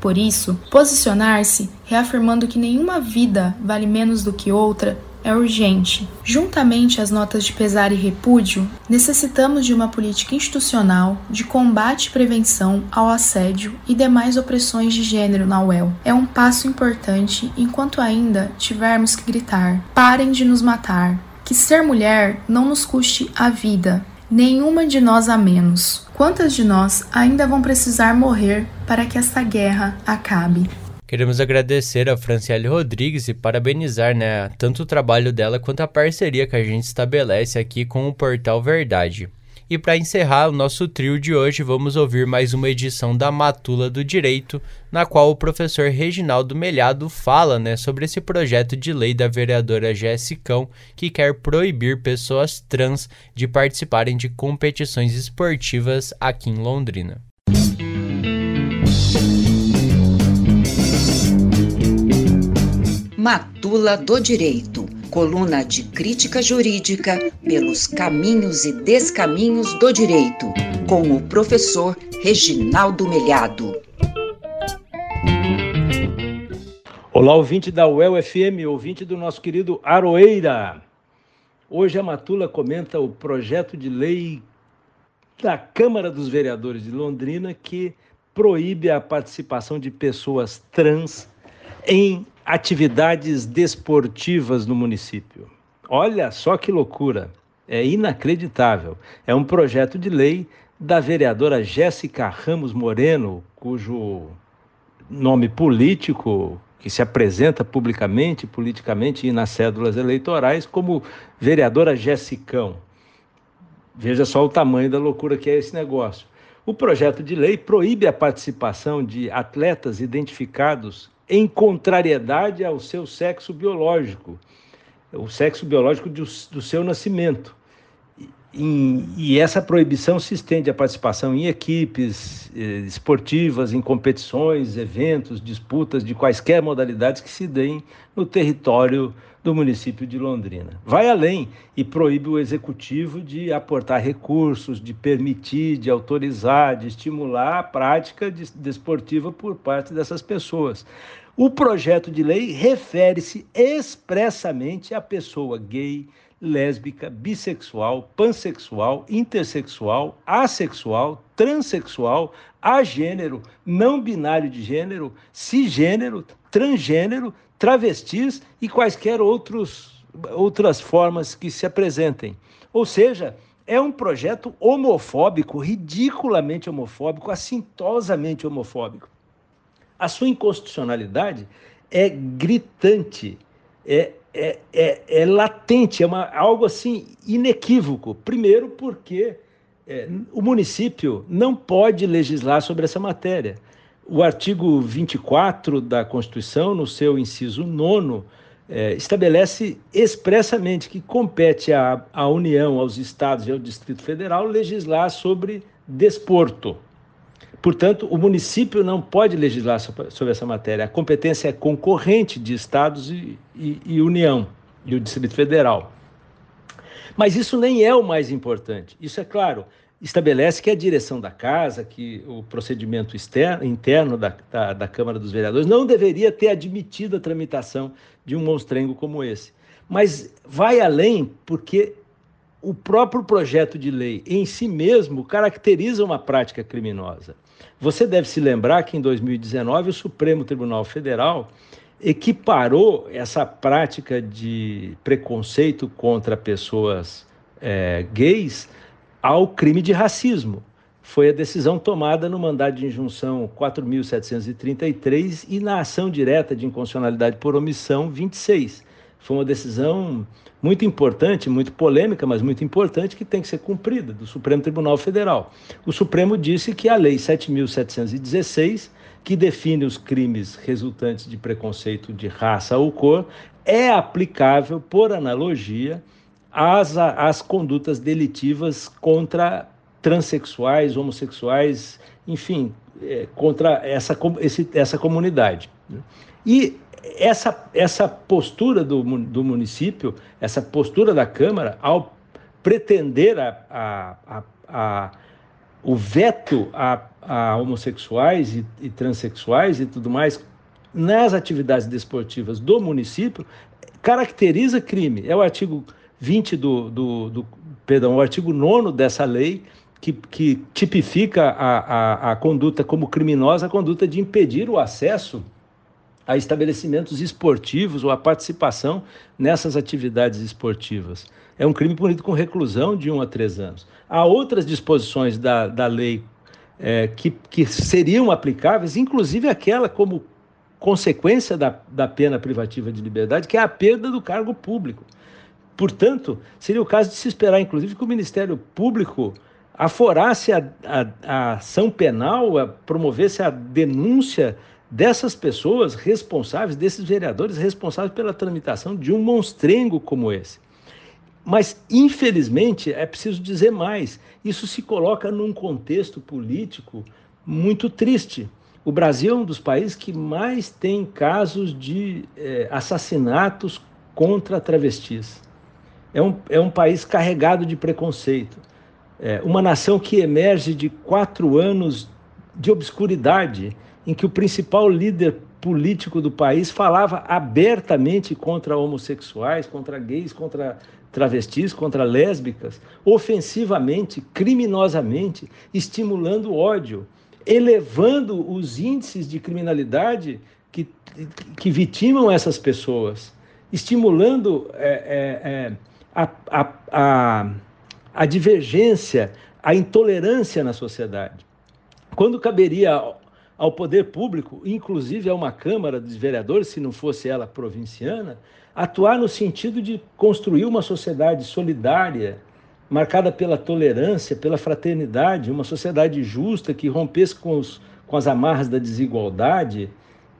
Por isso, posicionar-se reafirmando que nenhuma vida vale menos do que outra é urgente. Juntamente às notas de pesar e repúdio, necessitamos de uma política institucional de combate e prevenção ao assédio e demais opressões de gênero na UEL. É um passo importante enquanto ainda tivermos que gritar: parem de nos matar. Que ser mulher não nos custe a vida, nenhuma de nós a menos. Quantas de nós ainda vão precisar morrer para que esta guerra acabe? Queremos agradecer a Franciele Rodrigues e parabenizar né, tanto o trabalho dela quanto a parceria que a gente estabelece aqui com o Portal Verdade. E para encerrar o nosso trio de hoje, vamos ouvir mais uma edição da Matula do Direito, na qual o professor Reginaldo Melhado fala né, sobre esse projeto de lei da vereadora Jessicão, que quer proibir pessoas trans de participarem de competições esportivas aqui em Londrina. Matula do Direito, coluna de crítica jurídica pelos caminhos e descaminhos do direito, com o professor Reginaldo Melhado. Olá, ouvinte da UEL FM, ouvinte do nosso querido Aroeira. Hoje a Matula comenta o projeto de lei da Câmara dos Vereadores de Londrina que proíbe a participação de pessoas trans em atividades desportivas no município. Olha só que loucura! É inacreditável. É um projeto de lei da vereadora Jéssica Ramos Moreno, cujo nome político que se apresenta publicamente, politicamente e nas cédulas eleitorais como vereadora Jessicão. Veja só o tamanho da loucura que é esse negócio. O projeto de lei proíbe a participação de atletas identificados em contrariedade ao seu sexo biológico, o sexo biológico do, do seu nascimento. E, e, essa proibição se estende à participação em equipes eh, esportivas, em competições, eventos, disputas de quaisquer modalidades que se deem no território do município de Londrina. Vai além e proíbe o executivo de aportar recursos, de permitir, de autorizar, de estimular a prática desportiva por parte dessas pessoas. O projeto de lei refere-se expressamente à pessoa gay, lésbica, bissexual, pansexual, intersexual, assexual, transexual, agênero, não binário de gênero, cisgênero, transgênero, travestis e quaisquer outros, outras formas que se apresentem. Ou seja, é um projeto homofóbico, ridiculamente homofóbico, assintosamente homofóbico a sua inconstitucionalidade é gritante, é, é, é, é latente, é uma, algo assim inequívoco. Primeiro, porque é, o município não pode legislar sobre essa matéria. O artigo 24 da Constituição, no seu inciso 9, é, estabelece expressamente que compete à, à União, aos estados e ao Distrito Federal legislar sobre desporto. Portanto, o município não pode legislar sobre essa matéria. A competência é concorrente de estados e, e, e União e o Distrito Federal. Mas isso nem é o mais importante. Isso é claro, estabelece que a direção da casa, que o procedimento externo, interno da, da, da, Câmara dos Vereadores não deveria ter admitido a tramitação de um monstrengo como esse. Mas vai além porque o próprio projeto de lei em si mesmo caracteriza uma prática criminosa. Você deve se lembrar que em 2019 o Supremo Tribunal Federal equiparou essa prática de preconceito contra pessoas é, gays ao crime de racismo. Foi a decisão tomada no mandado de injunção 4.733 e na ação direta de inconstitucionalidade por omissão 26. Foi uma decisão muito importante, muito polêmica, mas muito importante, que tem que ser cumprida do Supremo Tribunal Federal. O Supremo disse que a Lei 7.716, que define os crimes resultantes de preconceito de raça ou cor, é aplicável, por analogia, às, às condutas delitivas contra transexuais, homossexuais, enfim, é, contra essa, esse, essa comunidade. E essa, essa postura do, do município, essa postura da Câmara, ao pretender a, a, a, a o veto a, a homossexuais e, e, transexuais e tudo mais nas atividades desportivas do município, caracteriza crime. É o artigo 20 do, do, do perdão, o artigo 9 dessa lei, que, que tipifica a, a, a conduta como criminosa, a conduta de impedir o acesso a estabelecimentos esportivos ou a participação nessas atividades esportivas. É um crime punido com reclusão de um a três anos. Há outras disposições da, da lei é, que, que seriam aplicáveis, inclusive aquela como consequência da, da pena privativa de liberdade, que é a perda do cargo público. Portanto, seria o caso de se esperar, inclusive, que o Ministério Público aforasse a, a, a ação penal, a, promovesse a denúncia dessas pessoas responsáveis, desses vereadores responsáveis pela tramitação de um monstrengo como esse. Mas, infelizmente, é preciso dizer mais: isso se coloca num contexto político muito triste. O Brasil é um dos países que mais tem casos de eh, assassinatos contra travestis. É um, é um país carregado de preconceito. É uma nação que emerge de quatro anos de obscuridade em que o principal líder político do país falava abertamente contra homossexuais, contra gays, contra travestis, contra lésbicas, ofensivamente, criminosamente, estimulando ódio, elevando os índices de criminalidade que, que vitimam essas pessoas, estimulando é, é, é, a, a, a, a divergência, a intolerância na sociedade. Quando caberia ao poder público, inclusive a uma Câmara dos Vereadores, se não fosse ela provinciana, atuar no sentido de construir uma sociedade solidária, marcada pela tolerância, pela fraternidade, uma sociedade justa que rompesse com, os, com as amarras da desigualdade,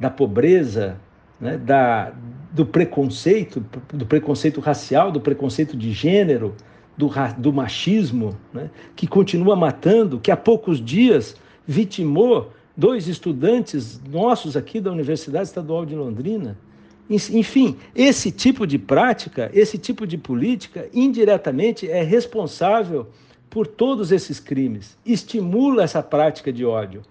da pobreza, né, da, do preconceito, do preconceito racial, do preconceito de gênero, do, do machismo, né, que continua matando, que há poucos dias vitimou dois estudantes nossos aqui da Universidade Estadual de Londrina. Enfim, esse tipo de prática, esse tipo de política, indiretamente é responsável por todos esses crimes, estimula essa prática de ódio.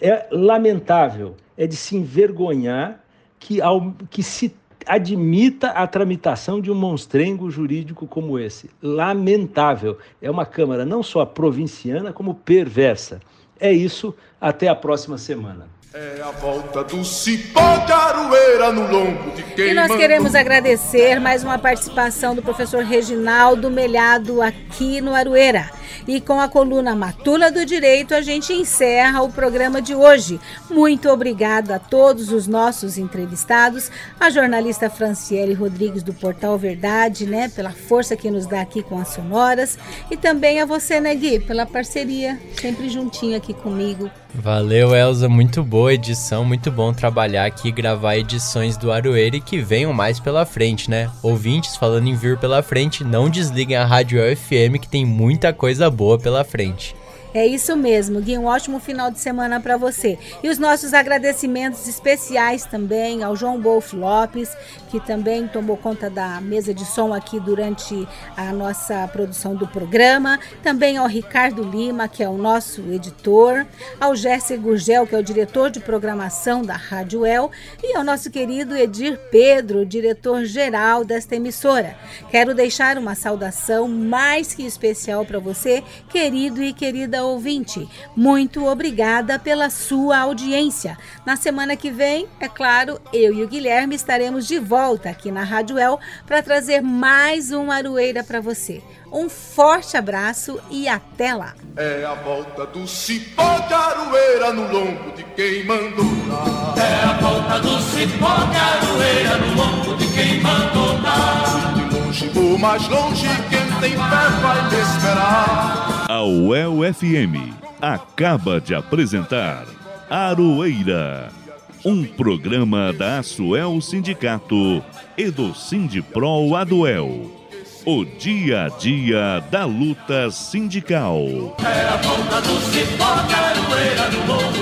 É lamentável, é de se envergonhar que, ao, que se admita a tramitação de um monstrengo jurídico como esse. Lamentável. É uma Câmara não só provinciana, como perversa. É isso, até a próxima semana. É a volta do cipó de aroeira no lombo de quem E nós queremos agradecer mais uma participação do professor Reginaldo Melhado aqui no Aroeira. E com a coluna Matula do Direito, a gente encerra o programa de hoje. Muito obrigada a todos os nossos entrevistados, a jornalista Franciele Rodrigues do Portal Verdade, né, pela força que nos dá aqui com as sonoras, e também a você, né, Gui, pela parceria, sempre juntinho aqui comigo. Valeu, Elza, muito boa edição, muito bom trabalhar aqui e gravar edições do Aroeira que venham mais pela frente, né? Ouvintes, falando em vir pela frente, não desliguem a Rádio FM que tem muita coisa boa pela frente. É isso mesmo, Gui. Um ótimo final de semana para você. E os nossos agradecimentos especiais também ao João Bolf Lopes, que também tomou conta da mesa de som aqui durante a nossa produção do programa. Também ao Ricardo Lima, que é o nosso editor. Ao Jesse Gurgel, que é o diretor de programação da Rádio El. E ao nosso querido Edir Pedro, diretor-geral desta emissora. Quero deixar uma saudação mais que especial para você, querido e querida cada ouvinte. Muito obrigada pela sua audiência. Na semana que vem, é claro, eu e o Guilherme estaremos de volta aqui na Rádio El para trazer mais um Aroeira para você. Um forte abraço e até lá. É a volta do cipó de aroeira no lombo de quem mandou dar. É a volta do cipó de aroeira no lombo de quem mandou dar. De vou mais longe, quem tem fé vai me esperar. A UEL FM acaba de apresentar Aroeira, um programa da Asuel Sindicato e do Sindipro Aduel. O dia a dia da luta sindical. É a volta do cipó de aroeira no lombo